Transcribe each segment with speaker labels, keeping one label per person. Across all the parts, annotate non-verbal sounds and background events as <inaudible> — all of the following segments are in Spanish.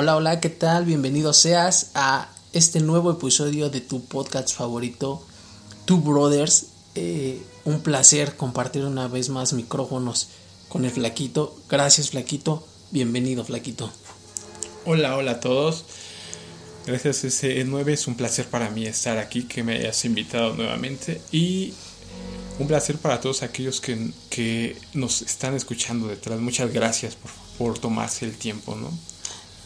Speaker 1: Hola, hola, ¿qué tal? Bienvenido seas a este nuevo episodio de tu podcast favorito, Two Brothers. Eh, un placer compartir una vez más micrófonos con el Flaquito. Gracias, Flaquito. Bienvenido, Flaquito.
Speaker 2: Hola, hola a todos. Gracias SE9, es un placer para mí estar aquí, que me hayas invitado nuevamente y un placer para todos aquellos que, que nos están escuchando detrás. Muchas gracias por, por tomarse el tiempo, ¿no?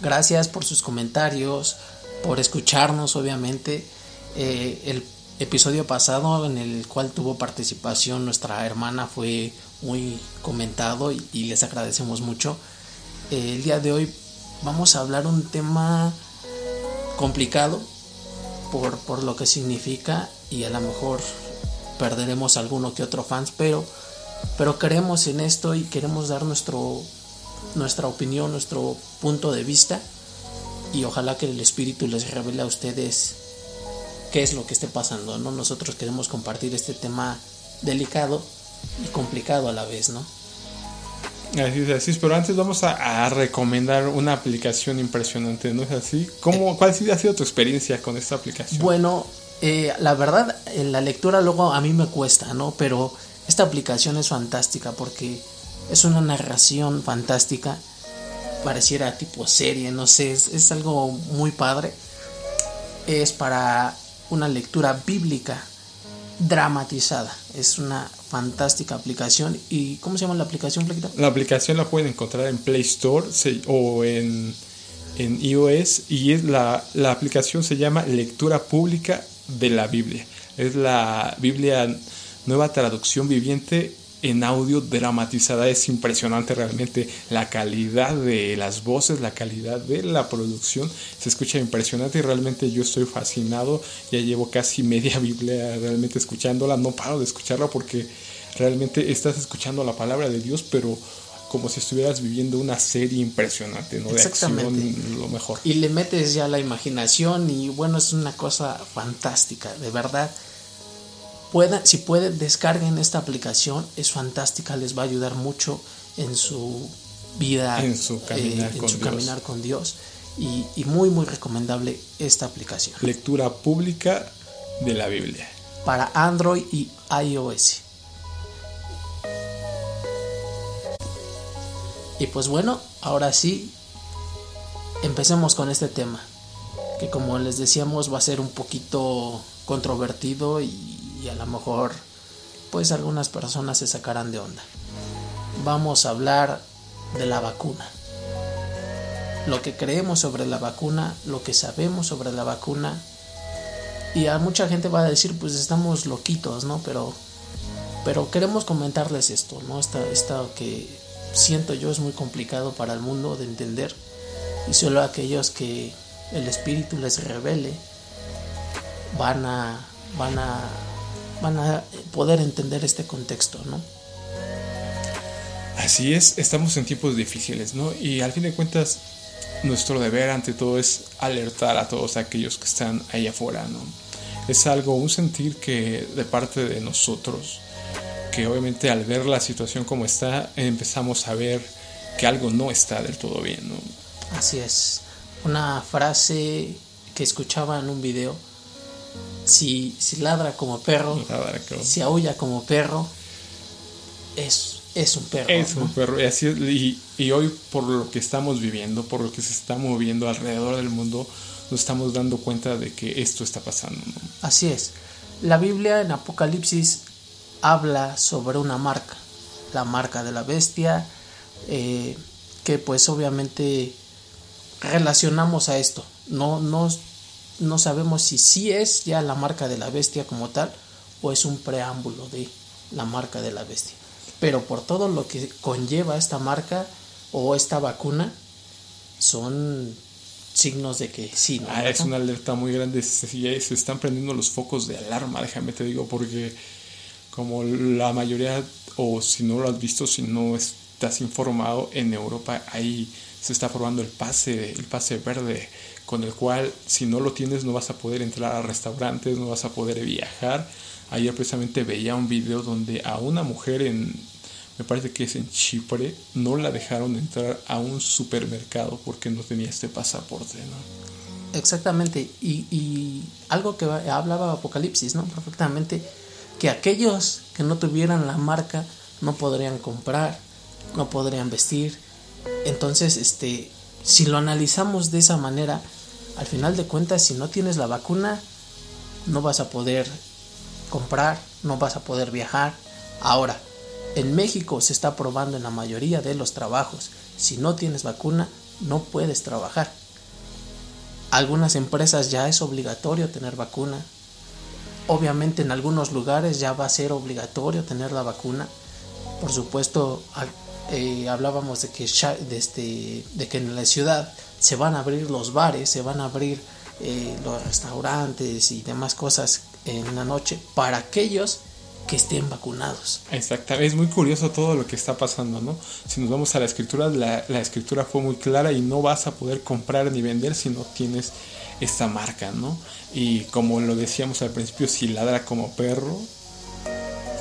Speaker 1: Gracias por sus comentarios, por escucharnos, obviamente. Eh, el episodio pasado en el cual tuvo participación nuestra hermana fue muy comentado y, les agradecemos mucho. Eh, el día de hoy vamos a hablar un tema complicado por, por lo que significa y a lo mejor perderemos alguno que otro fans, pero, pero creemos en esto y queremos dar nuestro, nuestra opinión, nuestro punto de vista y ojalá que el Espíritu les revele a ustedes qué es lo que esté pasando, ¿no? Nosotros queremos compartir este tema delicado y complicado a la vez, ¿no?
Speaker 2: Así es, así es, pero antes vamos a, recomendar una aplicación impresionante, ¿no es así? ¿Cómo, ¿Cuál ha sido tu experiencia con esta aplicación?
Speaker 1: Bueno, eh, la verdad, en la lectura luego a mí me cuesta, ¿no? Pero esta aplicación es fantástica porque es una narración fantástica, pareciera tipo serie, no sé, es, algo muy padre. Es para una lectura bíblica dramatizada. Es una fantástica aplicación. ¿Y cómo se llama la aplicación, Flequita?
Speaker 2: La aplicación la pueden encontrar en Play Store o en, en iOS y es la, la aplicación se llama Lectura Pública de la Biblia. Es la Biblia Nueva Traducción Viviente en audio dramatizada. Es impresionante realmente la calidad de las voces, la calidad de la producción. Se escucha impresionante y realmente yo estoy fascinado. Ya llevo casi <laughs> media Biblia realmente escuchándola. No paro de escucharla porque realmente estás escuchando la palabra de Dios, pero como si estuvieras viviendo una serie impresionante, ¿no? De acción, lo mejor.
Speaker 1: Y le metes ya la imaginación y bueno, es una cosa fantástica, de verdad si pueden, descarguen esta aplicación, es fantástica, les va a ayudar mucho en su vida,
Speaker 2: en su caminar,
Speaker 1: eh, con, Dios. Y, y, muy, muy recomendable esta aplicación.
Speaker 2: Lectura pública de la Biblia.
Speaker 1: Para Android y iOS. Y pues bueno, ahora sí, empecemos con este tema. Que como les decíamos va a ser un poquito controvertido y y a lo mejor pues algunas personas se sacarán de onda. Vamos a hablar de la vacuna. Lo que creemos sobre la vacuna, lo que sabemos sobre la vacuna. Y a mucha gente va a decir, pues estamos loquitos, ¿no? Pero, pero queremos comentarles esto, ¿no? Esto que siento yo es muy complicado para el mundo de entender. Y solo aquellos que el espíritu les revele van a, van a van a poder entender este contexto, ¿no?
Speaker 2: Así es, estamos en tiempos difíciles, ¿no? Y al fin de cuentas, nuestro deber ante todo es alertar a todos aquellos que están ahí afuera, ¿no? Es algo, un sentir que de parte de nosotros, que obviamente al ver la situación como está, empezamos a ver que algo no está del todo bien, ¿no?
Speaker 1: Así es. Una frase que escuchaba en un video si, si ladra como perro, si aúlla como perro, es, es un perro.
Speaker 2: Es un perro. Y, así, y, hoy, por lo que estamos viviendo, por lo que se está moviendo alrededor del mundo, nos estamos dando cuenta de que esto está pasando.
Speaker 1: Así es. La Biblia en Apocalipsis habla sobre una marca, la marca de la bestia, eh, que pues obviamente relacionamos a esto. No, no no sabemos si sí es ya la marca de la bestia como tal o es un preámbulo de la marca de la bestia. Pero por todo lo que conlleva esta marca o esta vacuna, son signos de que sí.
Speaker 2: ¿no? Ah, es una alerta muy grande. Se, están prendiendo los focos de alarma, déjame te digo, porque como la mayoría, o si no lo has visto, si no estás informado, en Europa ahí se está formando el pase, el pase verde con el cual si no lo tienes no vas a poder entrar a restaurantes, no vas a poder viajar. Ayer precisamente veía un video donde a una mujer en, me parece que es en Chipre, no la dejaron entrar a un supermercado porque no tenía este pasaporte, ¿no?
Speaker 1: Exactamente, y, y algo que hablaba Apocalipsis, ¿no? Perfectamente, que aquellos que no tuvieran la marca no podrían comprar, no podrían vestir. Entonces, este, si lo analizamos de esa manera, al final de cuentas, si no tienes la vacuna, no vas a poder comprar, no vas a poder viajar. Ahora, en México se está probando en la mayoría de los trabajos. Si no tienes vacuna, no puedes trabajar. Algunas empresas ya es obligatorio tener vacuna. Obviamente en algunos lugares ya va a ser obligatorio tener la vacuna. Por supuesto, eh, hablábamos de que, de, este, de que en la ciudad se van a abrir los bares, se van a abrir eh, los restaurantes y demás cosas en la noche para aquellos que estén vacunados.
Speaker 2: Exactamente, es muy curioso todo lo que está pasando, ¿no? Si nos vamos a la escritura, la, la, escritura fue muy clara y no vas a poder comprar ni vender si no tienes esta marca, ¿no? Y como lo decíamos al principio, si ladra como perro,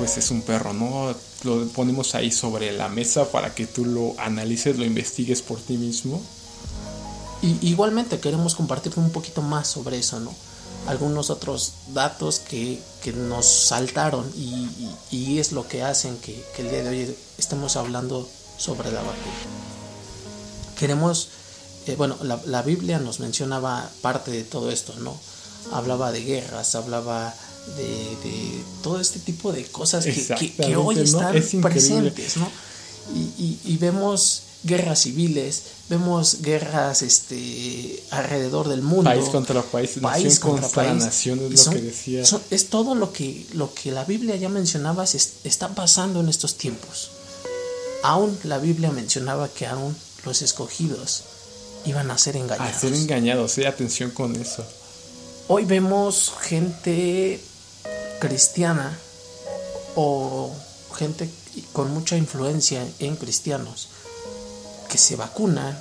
Speaker 2: pues es un perro, ¿no? Lo ponemos ahí sobre la mesa para que tú lo analices, lo investigues por ti mismo.
Speaker 1: Y igualmente queremos compartir un poquito más sobre eso, ¿no? algunos otros datos que, nos saltaron y, es lo que hacen que, el día de hoy estemos hablando sobre la vacuna. Queremos, eh, bueno, la, Biblia nos mencionaba parte de todo esto, ¿no? Hablaba de guerras, hablaba de, todo este tipo de cosas que, hoy están presentes, ¿no? Y, y vemos guerras civiles, vemos guerras este, alrededor del mundo.
Speaker 2: País contra país, país nación contra, nación, es lo que decía.
Speaker 1: es todo lo que, lo que la Biblia ya mencionaba se está pasando en estos tiempos. Aún la Biblia mencionaba que aún los escogidos iban a ser engañados.
Speaker 2: A ser engañados, sí, atención con eso.
Speaker 1: Hoy vemos gente cristiana o gente con mucha influencia en cristianos que se vacunan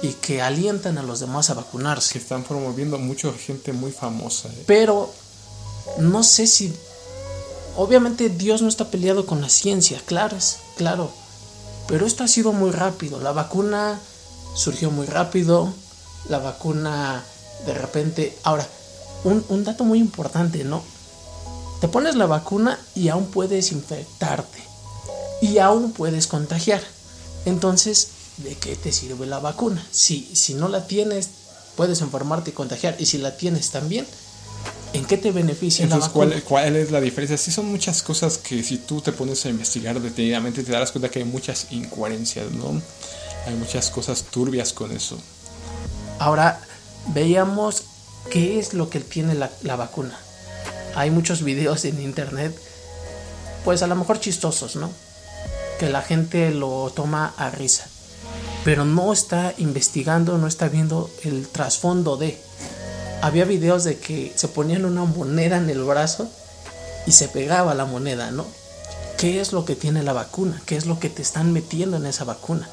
Speaker 1: y que alientan a los demás a vacunarse.
Speaker 2: Que están promoviendo mucha gente muy famosa. ¿eh?
Speaker 1: Pero no sé si... Obviamente Dios no está peleado con la ciencia, claro, es, claro. Pero esto ha sido muy rápido. La vacuna surgió muy rápido. La vacuna de repente... Ahora, un, un dato muy importante, ¿no? Te pones la vacuna y aún puedes infectarte. Y aún puedes contagiar. Entonces, de qué te sirve la vacuna. Si, si no la tienes, puedes enfermarte y contagiar. Y si la tienes también, ¿en qué te beneficia la vacuna?
Speaker 2: ¿cuál, ¿cuál, es la diferencia? Sí, son muchas cosas que si tú te pones a investigar detenidamente te darás cuenta que hay muchas incoherencias, ¿no? Hay muchas cosas turbias con eso.
Speaker 1: Ahora, veíamos qué es lo que tiene la, la vacuna. Hay muchos videos en internet, pues a lo mejor chistosos, ¿no? Que la gente lo toma a risa pero no está investigando, no está viendo el trasfondo de. Había videos de que se ponían una moneda en el brazo y se pegaba la moneda, ¿no? ¿Qué es lo que tiene la vacuna? ¿Qué es lo que te están metiendo en esa vacuna?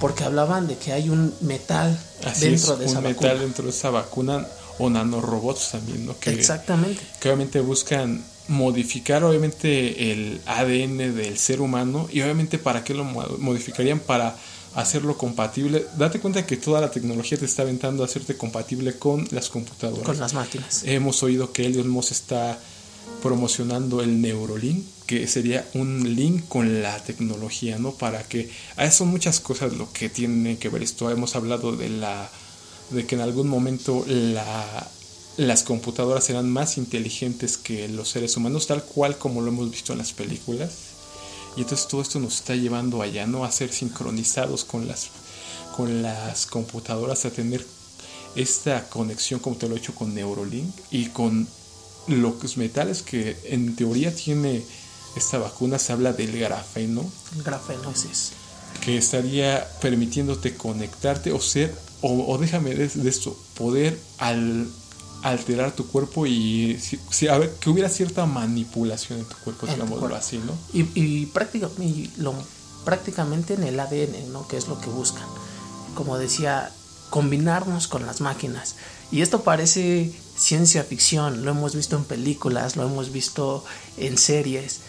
Speaker 1: Porque hablaban de que hay un metal dentro de esa vacuna. Un metal
Speaker 2: dentro de esa vacuna o nanorobots también, ¿no? Que,
Speaker 1: Exactamente.
Speaker 2: Que obviamente buscan modificar obviamente el ADN del ser humano y obviamente para qué lo modificarían para hacerlo compatible. Date cuenta que toda la tecnología te está aventando a hacerte compatible con las computadoras.
Speaker 1: Con las máquinas.
Speaker 2: Hemos oído que Elon Musk está promocionando el Neurolink, que sería un link con la tecnología, ¿no? Para que... Son muchas cosas lo que tiene que ver esto. Hemos hablado de la... de que en algún momento la, las computadoras serán más inteligentes que los seres humanos, tal cual como lo hemos visto en las películas y entonces todo esto nos está llevando allá, ¿no? A ser sincronizados con las, con las computadoras, a tener esta conexión, como te lo he hecho, con Neurolink y con los metales que en teoría tiene esta vacuna, se habla del grafeno.
Speaker 1: El grafeno, es.
Speaker 2: Que estaría permitiéndote conectarte o ser, o, déjame de esto, poder al alterar tu cuerpo y si, a ver, que hubiera cierta manipulación en tu cuerpo, digámoslo así, ¿no?
Speaker 1: Y, y, lo, prácticamente en el ADN, ¿no? Que es lo que buscan. Como decía, combinarnos con las máquinas. Y esto parece ciencia ficción, lo hemos visto en películas, lo hemos visto en series,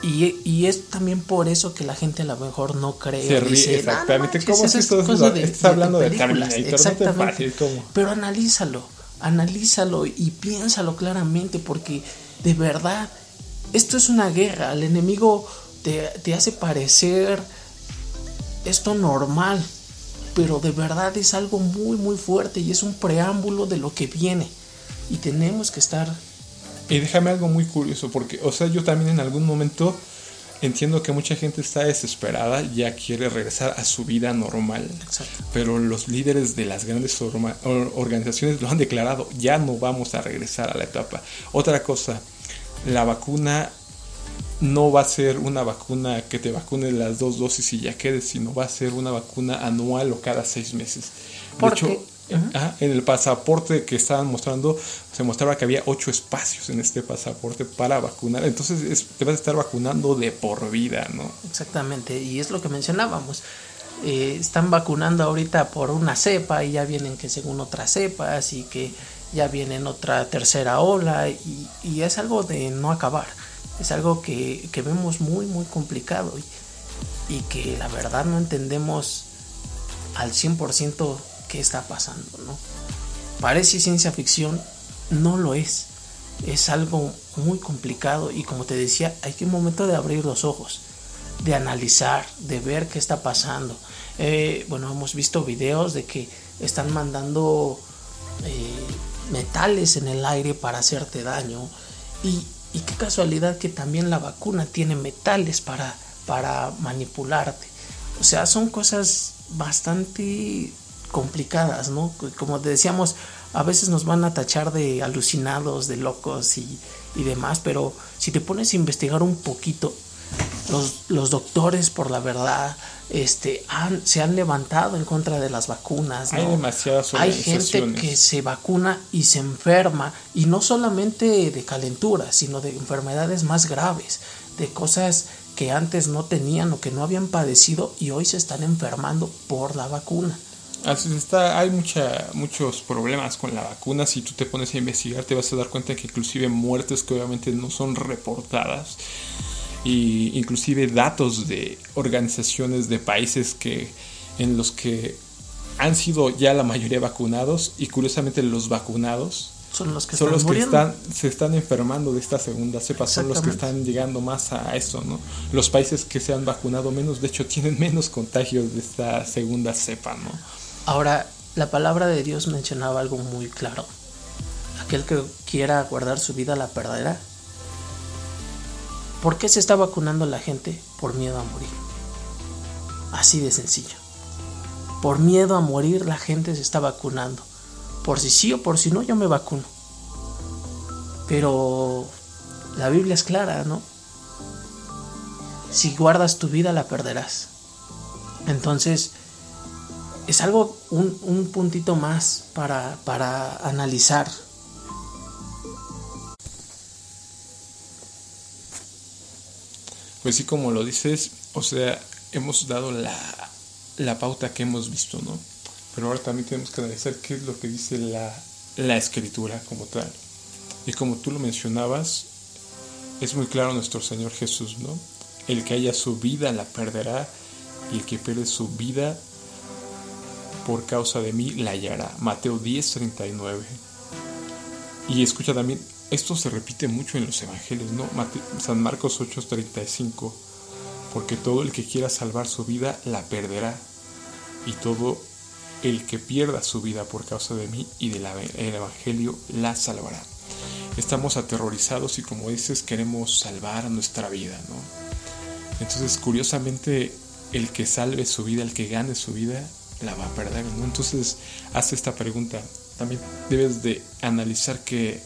Speaker 1: Y, y, es también por eso que la gente a lo mejor no cree.
Speaker 2: Se ríe,
Speaker 1: dice,
Speaker 2: exactamente. ¿Cómo es esto? Estás hablando de, exactamente.
Speaker 1: Pero analízalo, analízalo y piénsalo claramente porque de verdad esto es una guerra. El enemigo te, te hace parecer esto normal, pero de verdad es algo muy muy fuerte y es un preámbulo de lo que viene. Y tenemos que estar
Speaker 2: y déjame algo muy curioso, porque, o sea, yo también en algún momento entiendo que mucha gente está desesperada, ya quiere regresar a su vida normal. Exacto. Pero los líderes de las grandes organizaciones lo han declarado, ya no vamos a regresar a la etapa. Otra cosa, la vacuna no va a ser una vacuna que te vacune las dos dosis y ya quedes, sino va a ser una vacuna anual o cada seis meses. De hecho, en el pasaporte que estaban mostrando, se mostraba que había ocho espacios en este pasaporte para vacunar. Entonces te vas a estar vacunando de por vida, ¿no?
Speaker 1: Exactamente, y es lo que mencionábamos. Eh, están vacunando ahorita por una cepa y ya vienen que según otras cepas y que ya vienen otra tercera ola y, y es algo de no acabar. Es algo que, que vemos muy, muy complicado y, y que la verdad no entendemos al 100% qué está pasando, ¿no? Parece ciencia ficción, no lo es. Es algo muy complicado y como te decía, hay que un momento de abrir los ojos, de analizar, de ver qué está pasando. Eh, bueno, hemos visto videos de que están mandando eh, metales en el aire para hacerte daño y, y, qué casualidad que también la vacuna tiene metales para, para manipularte. O sea, son cosas bastante complicadas, ¿no? Como te decíamos, a veces nos van a tachar de alucinados, de locos y, demás, pero si te pones a investigar un poquito, los, los doctores, por la verdad, este, han, se han levantado en contra de las vacunas.
Speaker 2: Hay demasiadas
Speaker 1: Hay gente que se vacuna y se enferma, y no solamente de calentura, sino de enfermedades más graves, de cosas que antes no tenían o que no habían padecido y hoy se están enfermando por la vacuna.
Speaker 2: Así está, hay mucha, muchos problemas con la vacuna. Si tú te pones a investigar, te vas a dar cuenta que inclusive muertes que obviamente no son reportadas, y inclusive datos de organizaciones de países que en los que han sido ya la mayoría vacunados y curiosamente los vacunados
Speaker 1: son los que,
Speaker 2: son los que están, se están enfermando de esta segunda cepa, son los que están llegando más a eso, ¿no? Los países que se han vacunado menos, de hecho, tienen menos contagios de esta segunda cepa, ¿no?
Speaker 1: Ahora, la palabra de Dios mencionaba algo muy claro. Aquel que quiera guardar su vida la perderá. ¿Por qué se está vacunando la gente? Por miedo a morir. Así de sencillo. Por miedo a morir la gente se está vacunando. Por si sí o por si no, yo me vacuno. Pero la Biblia es clara, ¿no? Si guardas tu vida la perderás. Entonces, es algo, un, puntito más para, para analizar.
Speaker 2: Pues sí, como lo dices, o sea, hemos dado la, la pauta que hemos visto, ¿no? Pero ahora también tenemos que analizar qué es lo que dice la, la escritura como tal. Y como tú lo mencionabas, es muy claro nuestro Señor Jesús, ¿no? El que haya su vida la perderá y el que pierde su vida por causa de mí la hallará. Mateo 10, 39. Y escucha también, esto se repite mucho en los evangelios, ¿no? San Marcos 8, 35. Porque todo el que quiera salvar su vida la perderá. Y todo el que pierda su vida por causa de mí y del Evangelio la salvará. Estamos aterrorizados y como dices queremos salvar nuestra vida, ¿no? Entonces curiosamente el que salve su vida, el que gane su vida, la va a perder, ¿no? Entonces, haz esta pregunta. También debes de analizar que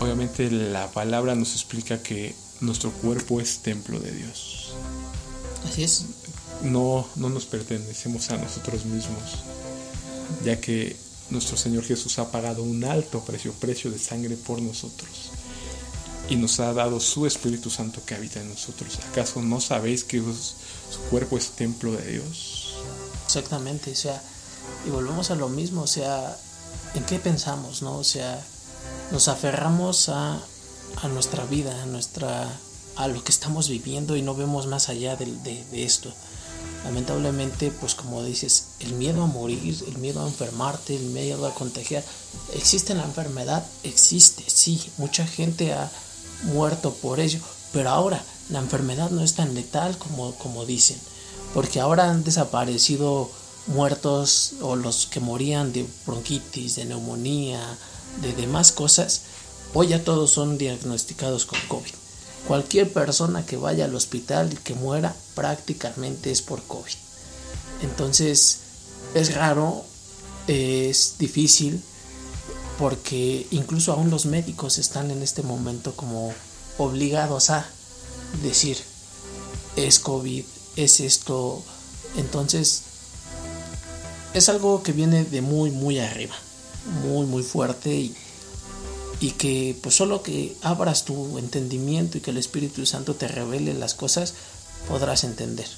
Speaker 2: obviamente la palabra nos explica que nuestro cuerpo es templo de Dios.
Speaker 1: Así es.
Speaker 2: No, no nos pertenecemos a nosotros mismos, ya que nuestro Señor Jesús ha pagado un alto precio, precio de sangre por nosotros. Y nos ha dado su Espíritu Santo que habita en nosotros. ¿Acaso no sabéis que su cuerpo es templo de Dios?
Speaker 1: Exactamente, o sea, y volvemos a lo mismo, o sea, ¿en qué pensamos, no? O sea, nos aferramos a, a nuestra vida, a nuestra a lo que estamos viviendo y no vemos más allá de, de, esto. Lamentablemente, pues como dices, el miedo a morir, el miedo a enfermarte, el miedo a contagiar, ¿existe la enfermedad? Existe, sí, mucha gente ha muerto por ello, pero ahora la enfermedad no es tan letal como, como dicen, porque ahora han desaparecido muertos o los que morían de bronquitis, de neumonía, de demás cosas, hoy ya todos son diagnosticados con COVID. Cualquier persona que vaya al hospital y que muera prácticamente es por COVID. Entonces es raro, es difícil, porque incluso aún los médicos están en este momento como obligados a decir, es COVID, es esto. Entonces es algo que viene de muy, muy arriba, muy, muy fuerte y y que pues solo que abras tu entendimiento y que el Espíritu Santo te revele las cosas, podrás entender.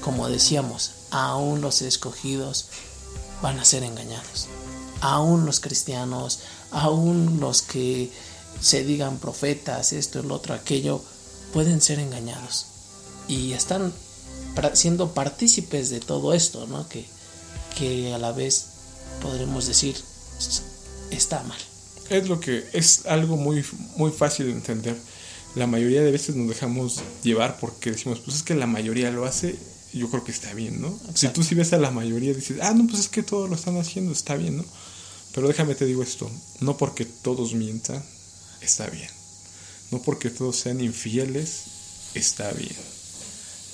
Speaker 1: Como decíamos, aún los escogidos van a ser engañados. Aún los cristianos, aún los que se digan profetas, esto, el otro, aquello, pueden ser engañados. Y están siendo partícipes de todo esto, ¿no? Que, que a la vez podremos decir está mal
Speaker 2: es lo que es algo muy, muy fácil de entender. La mayoría de veces nos dejamos llevar porque decimos, pues es que la mayoría lo hace, yo creo que está bien, ¿no? Si tú si ves a la mayoría dices, ah, no, pues es que todos lo están haciendo, está bien, ¿no? Pero déjame te digo esto, no porque todos mientan, está bien. No porque todos sean infieles, está bien.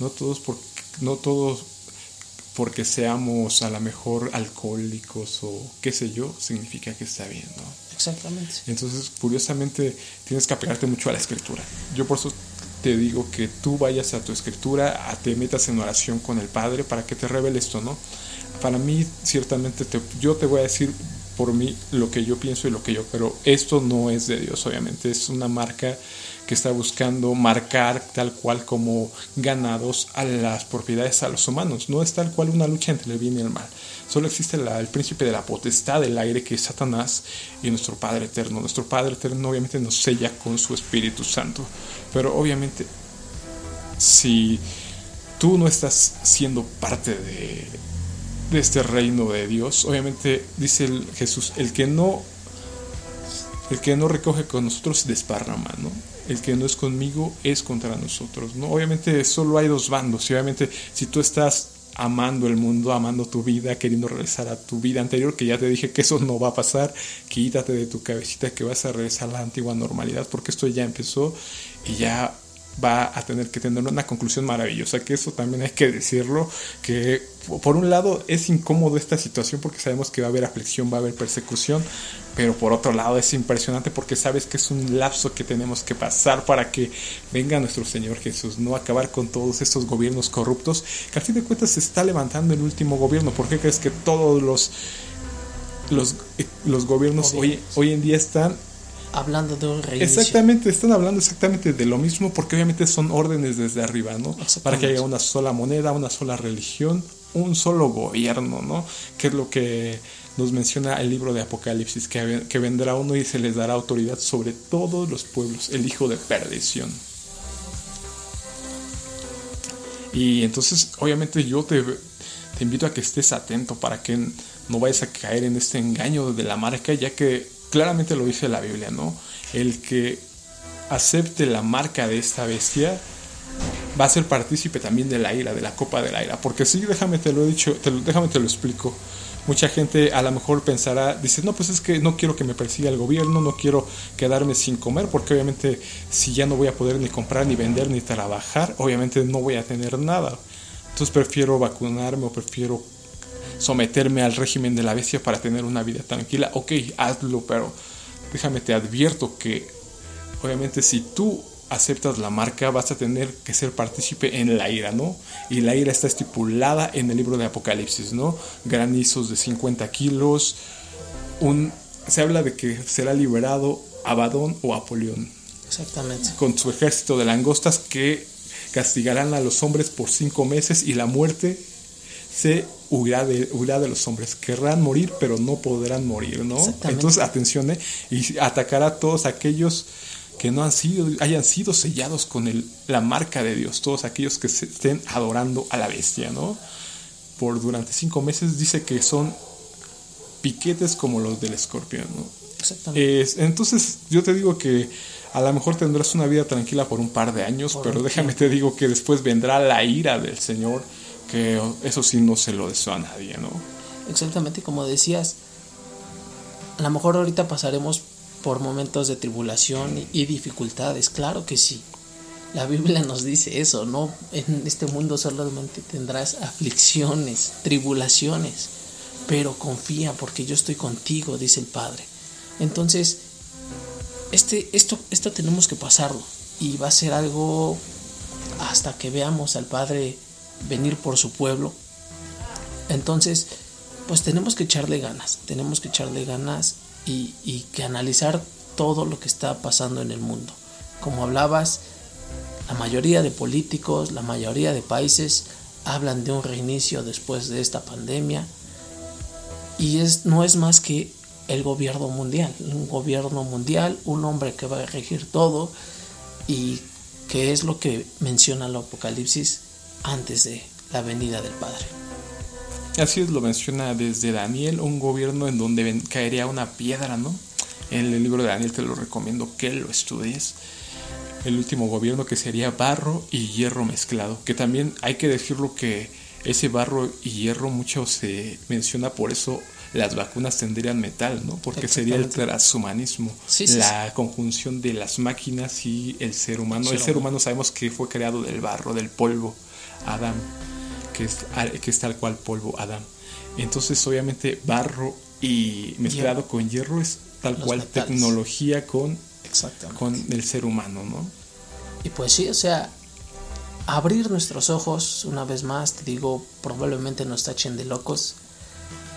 Speaker 2: No todos porque, no todos porque seamos a lo mejor alcohólicos o qué sé yo, significa que está bien, ¿no?
Speaker 1: Exactamente.
Speaker 2: Entonces, curiosamente, tienes que apegarte mucho a la escritura. Yo por eso te digo que tú vayas a tu escritura, a te metas en oración con el Padre para que te revele esto, ¿no? Para mí, ciertamente, te, yo te voy a decir por mí lo que yo pienso y lo que yo, pero esto no es de Dios, obviamente, es una marca que está buscando marcar tal cual como ganados a las propiedades a los humanos. No es tal cual una lucha entre el bien y el mal. Solo existe el príncipe de la potestad del aire que es Satanás y nuestro Padre eterno. Nuestro Padre eterno obviamente nos sella con su Espíritu Santo. Pero obviamente si tú no estás siendo parte de, este reino de Dios, obviamente dice Jesús, el que no el que no recoge con nosotros desparrama, ¿no? El que no es conmigo es contra nosotros, ¿no? Obviamente solo hay dos bandos y obviamente si tú estás amando el mundo, amando tu vida, queriendo regresar a tu vida anterior, que ya te dije que eso no va a pasar, quítate de tu cabecita que vas a regresar a la antigua normalidad, porque esto ya empezó y ya va a tener que tener una conclusión maravillosa, que eso también hay que decirlo, que por un lado es incómodo esta situación porque sabemos que va a haber aflicción, va a haber persecución, pero por otro lado es impresionante porque sabes que es un lapso que tenemos que pasar para que venga nuestro Señor Jesús, no acabar con todos estos gobiernos corruptos, que al fin de cuentas se está levantando el último gobierno, ¿por qué crees que todos los los, los gobiernos hoy, hoy en día están
Speaker 1: hablando de un reinicio.
Speaker 2: Exactamente, están hablando exactamente de lo mismo porque obviamente son órdenes desde arriba, ¿no? Para que haya una sola moneda, una sola religión, un solo gobierno, ¿no? Que es lo que nos menciona el libro de Apocalipsis, que, que vendrá uno y se les dará autoridad sobre todos los pueblos, el hijo de perdición. Y entonces, obviamente yo te, te invito a que estés atento para que no vayas a caer en este engaño de la marca, ya que claramente lo dice la Biblia, ¿no? El que acepte la marca de esta bestia va a ser partícipe también de la ira, de la copa de la ira. Porque sí, déjame te lo he dicho, déjame te lo explico. Mucha gente a lo mejor pensará, dice, no, pues es que no quiero que me persiga el gobierno, no quiero quedarme sin comer, porque obviamente si ya no voy a poder ni comprar, ni vender, ni trabajar, obviamente no voy a tener nada. Entonces prefiero vacunarme o prefiero someterme al régimen de la bestia para tener una vida tranquila. Ok, hazlo, pero déjame te advierto que obviamente si tú aceptas la marca vas a tener que ser partícipe en la ira, ¿no? Y la ira está estipulada en el libro de Apocalipsis, ¿no? Granizos de 50 kilos, un, se habla de que será liberado Abadón o Apolión.
Speaker 1: Exactamente.
Speaker 2: Con su ejército de langostas que castigarán a los hombres por cinco meses y la muerte se huirá de, de los hombres. Querrán morir, pero no podrán morir, ¿no? Entonces, atención, ¿eh? y atacará a todos aquellos que no han sido, hayan sido sellados con el, la marca de Dios, todos aquellos que se estén adorando a la bestia, ¿no? Por durante cinco meses dice que son piquetes como los del escorpión, ¿no? Exactamente. entonces yo te digo que a lo mejor tendrás una vida tranquila por un par de años, pero déjame te digo que después vendrá la ira del Señor, que eso sí no se lo deseo a nadie, ¿no?
Speaker 1: Exactamente, como decías, a lo mejor ahorita pasaremos por momentos de tribulación y dificultades, claro que sí. La Biblia nos dice eso, ¿no? En este mundo solamente tendrás aflicciones, tribulaciones, pero confía porque yo estoy contigo, dice el Padre. Entonces, este, esto, esto tenemos que pasarlo y va a ser algo hasta que veamos al Padre venir por su pueblo. Entonces, pues tenemos que echarle ganas, tenemos que echarle ganas y, que analizar todo lo que está pasando en el mundo. Como hablabas, la mayoría de políticos, la mayoría de países hablan de un reinicio después de esta pandemia y es, no es más que el gobierno mundial, un gobierno mundial, un hombre que va a regir todo y que es lo que menciona el Apocalipsis antes de la venida del Padre.
Speaker 2: Así es, lo menciona desde Daniel, un gobierno en donde caería una piedra, ¿no? En el libro de Daniel te lo recomiendo que lo estudies. El último gobierno que sería barro y hierro mezclado, que también hay que decirlo que ese barro y hierro mucho se menciona por eso las vacunas tendrían metal, ¿no? Porque sería el transhumanismo, la conjunción de las máquinas y el ser humano. El ser, humano sabemos que fue creado del barro, del polvo, Adán, que es, que es tal cual polvo, Adán. Entonces, obviamente, barro y mezclado con hierro es tal cual tecnología con, con el ser humano, ¿no?
Speaker 1: Y pues sí, o sea, abrir nuestros ojos, una vez más, te digo, probablemente nos tachen de locos,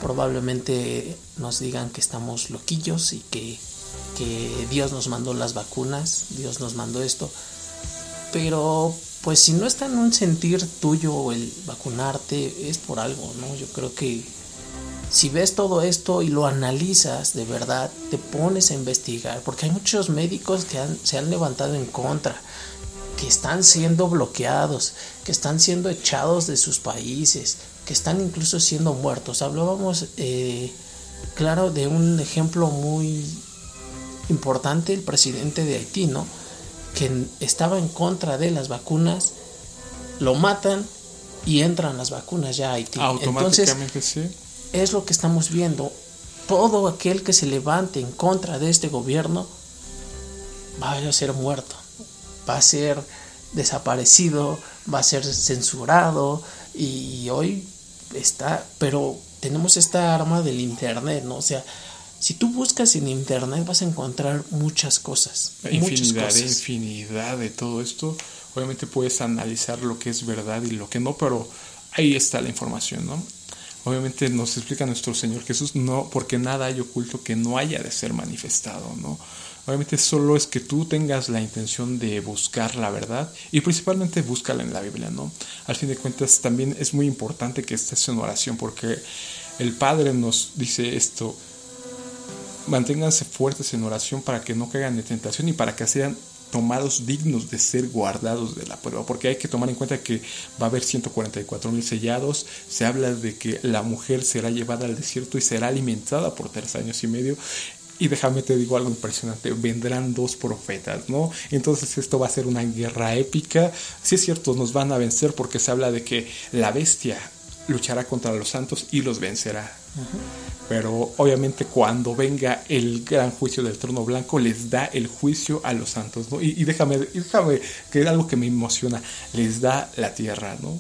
Speaker 1: probablemente nos digan que estamos loquillos y que, que Dios nos mandó las vacunas, Dios nos mandó esto, pero pues si no está en un sentir tuyo el vacunarte, es por algo, ¿no? Yo creo que si ves todo esto y lo analizas de verdad, te pones a investigar, porque hay muchos médicos que se han levantado en contra, que están siendo bloqueados, que están siendo echados de sus países, que están incluso siendo muertos. Hablábamos, eh, claro, de un ejemplo muy importante, el presidente de Haití, ¿no? Que estaba en contra de las vacunas, lo matan y entran las vacunas ya a Haití.
Speaker 2: Automáticamente sí.
Speaker 1: Es lo que estamos viendo. Todo aquel que se levante en contra de este gobierno va a ser muerto, va a ser desaparecido, va a ser censurado y hoy está, pero tenemos esta arma del internet, ¿no? O sea, si tú buscas en internet vas a encontrar muchas cosas.
Speaker 2: Infinidad, muchas infinidad de todo esto. Obviamente puedes analizar lo que es verdad y lo que no, pero ahí está la información, ¿no? Obviamente nos explica nuestro Señor Jesús, no, porque nada hay oculto que no haya de ser manifestado, ¿no? Obviamente solo es que tú tengas la intención de buscar la verdad y principalmente búscala en la Biblia, ¿no? Al fin de cuentas también es muy importante que estés en oración porque el Padre nos dice esto, manténganse fuertes en oración para que no caigan en tentación y para que sean tomados dignos de ser guardados de la prueba, porque hay que tomar en cuenta que va a haber 144 mil sellados, se habla de que la mujer será llevada al desierto y será alimentada por tres años y medio, y déjame te digo algo impresionante, vendrán dos profetas, ¿no? Entonces esto va a ser una guerra épica. Sí es cierto, nos van a vencer porque se habla de que la bestia luchará contra los santos y los vencerá. Pero obviamente cuando venga el gran juicio del trono blanco, les da el juicio a los santos, ¿no? Y, y déjame, déjame, que es algo que me emociona, les da la tierra, ¿no?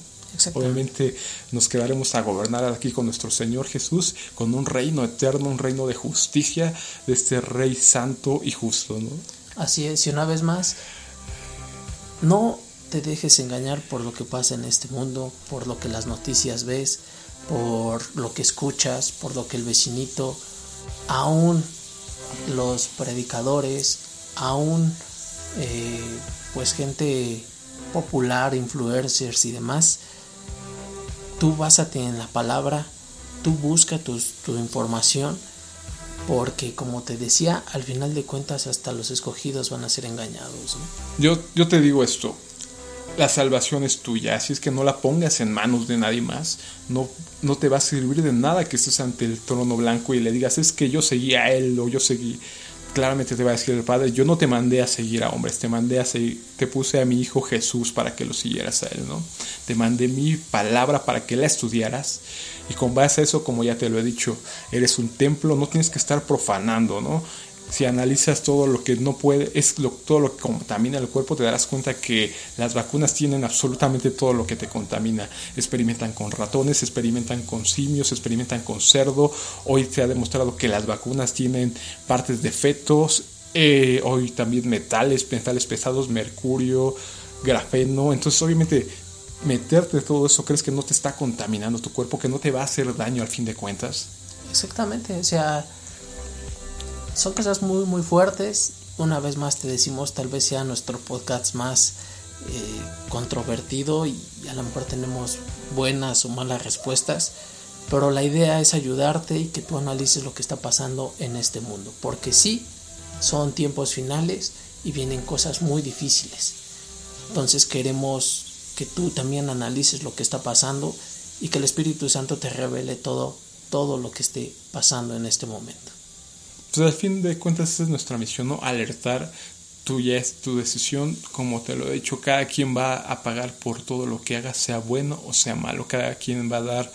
Speaker 2: Obviamente nos quedaremos a gobernar aquí con nuestro Señor Jesús, con un reino eterno, un reino de justicia de este Rey santo y justo, ¿no?
Speaker 1: Así es, y una vez más, no te dejes engañar por lo que pasa en este mundo, por lo que las noticias ves, por lo que escuchas, por lo que el vecinito, aún los predicadores, aún eh, pues gente popular, influencers y demás, tú básate en la palabra, tú busca tu, información, Porque como te decía, al final de cuentas hasta los escogidos van a ser engañados.
Speaker 2: Yo, yo te digo esto, la salvación es tuya, así es que no la pongas en manos de nadie más. No, no te va a servir de nada que estés ante el trono blanco y le digas, es que yo seguí a él o yo seguí. Claramente te va a decir el Padre, yo no te mandé a seguir a hombres, te mandé a seguir, te puse a mi Hijo Jesús para que lo siguieras a Él, ¿no? Te mandé mi palabra para que la estudiaras y con base a eso, como ya te lo he dicho, eres un templo, no tienes que estar profanando, ¿no? Si analizas todo lo que no puede, es todo lo que contamina el cuerpo, te darás cuenta que las vacunas tienen absolutamente todo lo que te contamina. Experimentan con ratones, experimentan con simios, experimentan con cerdo. Hoy se ha demostrado que las vacunas tienen partes de fetos, eh, hoy también metales, metales pesados, mercurio, grafeno. Entonces, obviamente, meterte todo eso, ¿crees que no te está contaminando tu cuerpo, que no te va a hacer daño al fin de cuentas?
Speaker 1: Exactamente, o sea son cosas muy muy fuertes. Una vez más te decimos, tal vez sea nuestro podcast más eh, controvertido y a lo mejor tenemos buenas o malas respuestas, pero la idea es ayudarte y que tú analices lo que está pasando en este mundo, porque sí, son tiempos finales y vienen cosas muy difíciles. Entonces queremos que tú también analices lo que está pasando y que el Espíritu Santo te revele todo, todo lo que esté pasando en este momento.
Speaker 2: Pues al fin de cuentas esa es nuestra misión, ¿no? Alertar, tuya es tu decisión, como te lo he dicho, cada quien va a pagar por todo lo que haga, sea bueno o sea malo, cada quien va a dar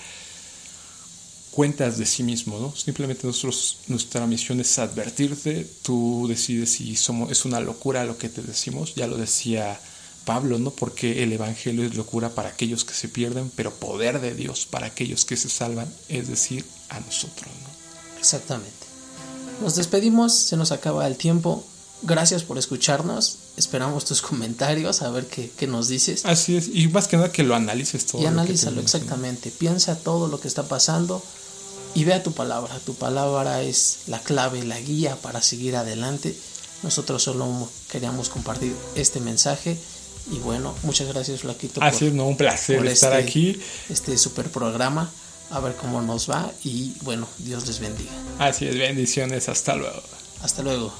Speaker 2: cuentas de sí mismo, ¿no? Simplemente nosotros, nuestra misión es advertirte, tú decides si somos, es una locura lo que te decimos, ya lo decía Pablo, ¿no? Porque el Evangelio es locura para aquellos que se pierden, pero poder de Dios para aquellos que se salvan, es decir, a nosotros, ¿no?
Speaker 1: Exactamente. Nos despedimos, se nos acaba el tiempo. Gracias por escucharnos. Esperamos tus comentarios, a ver qué, qué nos dices.
Speaker 2: Así es, y más que nada que lo analices todo.
Speaker 1: Y analízalo, exactamente. Piensa todo lo que está pasando y vea tu palabra. Tu palabra es la clave, la guía para seguir adelante. Nosotros solo queríamos compartir este mensaje. Y bueno, muchas gracias, Flaquito.
Speaker 2: Así es, no, un placer estar
Speaker 1: este,
Speaker 2: aquí.
Speaker 1: Este super programa a ver cómo nos va y bueno, Dios les bendiga.
Speaker 2: Así es, bendiciones, hasta luego.
Speaker 1: Hasta luego.